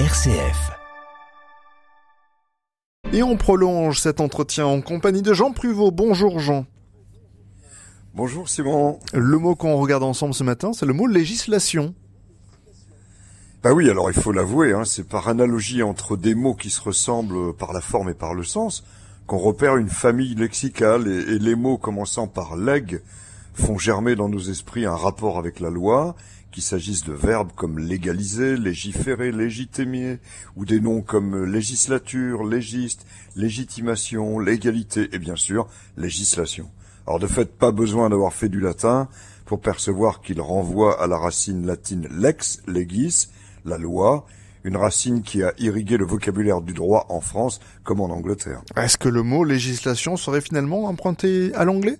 RCF. Et on prolonge cet entretien en compagnie de Jean Pruvot. Bonjour Jean. Bonjour Simon. Le mot qu'on regarde ensemble ce matin, c'est le mot législation. Bah oui, alors il faut l'avouer, hein, c'est par analogie entre des mots qui se ressemblent par la forme et par le sens qu'on repère une famille lexicale et, et les mots commençant par leg font germer dans nos esprits un rapport avec la loi qu'il s'agisse de verbes comme légaliser, légiférer, légitimer, ou des noms comme législature, légiste, légitimation, légalité, et bien sûr, législation. Alors de fait, pas besoin d'avoir fait du latin pour percevoir qu'il renvoie à la racine latine lex, legis, la loi, une racine qui a irrigué le vocabulaire du droit en France comme en Angleterre. Est-ce que le mot législation serait finalement emprunté à l'anglais?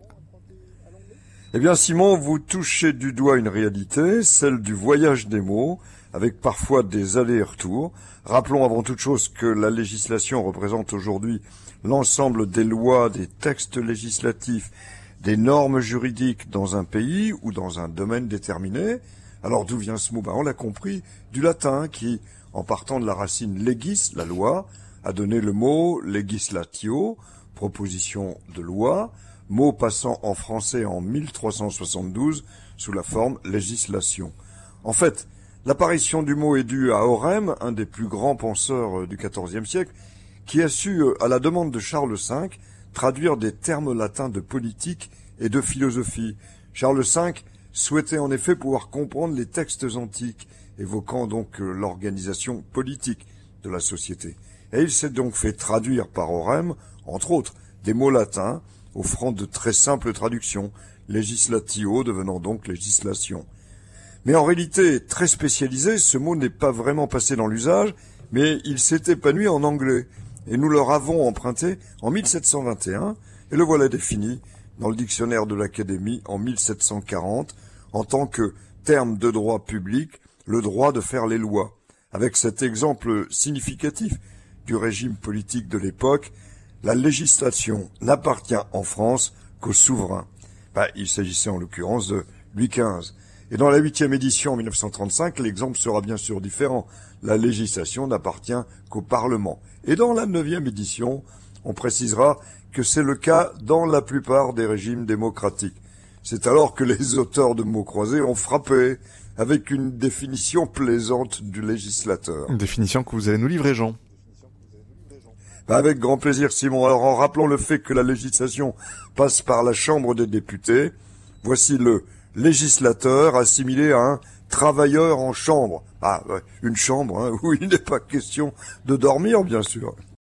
Eh bien Simon, vous touchez du doigt une réalité, celle du voyage des mots, avec parfois des allers-retours. Rappelons avant toute chose que la législation représente aujourd'hui l'ensemble des lois, des textes législatifs, des normes juridiques dans un pays ou dans un domaine déterminé. Alors d'où vient ce mot? Ben, On l'a compris, du latin qui, en partant de la racine legis, la loi, a donné le mot legislatio, proposition de loi, mot passant en français en 1372 sous la forme législation. En fait, l'apparition du mot est due à Orem, un des plus grands penseurs euh, du XIVe siècle, qui a su, euh, à la demande de Charles V, traduire des termes latins de politique et de philosophie. Charles V souhaitait en effet pouvoir comprendre les textes antiques, évoquant donc euh, l'organisation politique de la société. Et il s'est donc fait traduire par Orem, entre autres, des mots latins, offrant de très simples traductions, législatio devenant donc législation. Mais en réalité, très spécialisé, ce mot n'est pas vraiment passé dans l'usage, mais il s'est épanoui en anglais, et nous leur avons emprunté en 1721, et le voilà défini dans le dictionnaire de l'Académie en 1740, en tant que terme de droit public, le droit de faire les lois, avec cet exemple significatif du régime politique de l'époque, la législation n'appartient en France qu'au souverain. Il s'agissait en l'occurrence de Louis XV. Et dans la huitième édition en 1935, l'exemple sera bien sûr différent. La législation n'appartient qu'au Parlement. Et dans la neuvième édition, on précisera que c'est le cas dans la plupart des régimes démocratiques. C'est alors que les auteurs de mots croisés ont frappé avec une définition plaisante du législateur. Une définition que vous allez nous livrer, Jean. Avec grand plaisir, Simon. Alors, en rappelant le fait que la législation passe par la Chambre des députés, voici le législateur assimilé à un travailleur en chambre. Ah, une chambre hein, où il n'est pas question de dormir, bien sûr.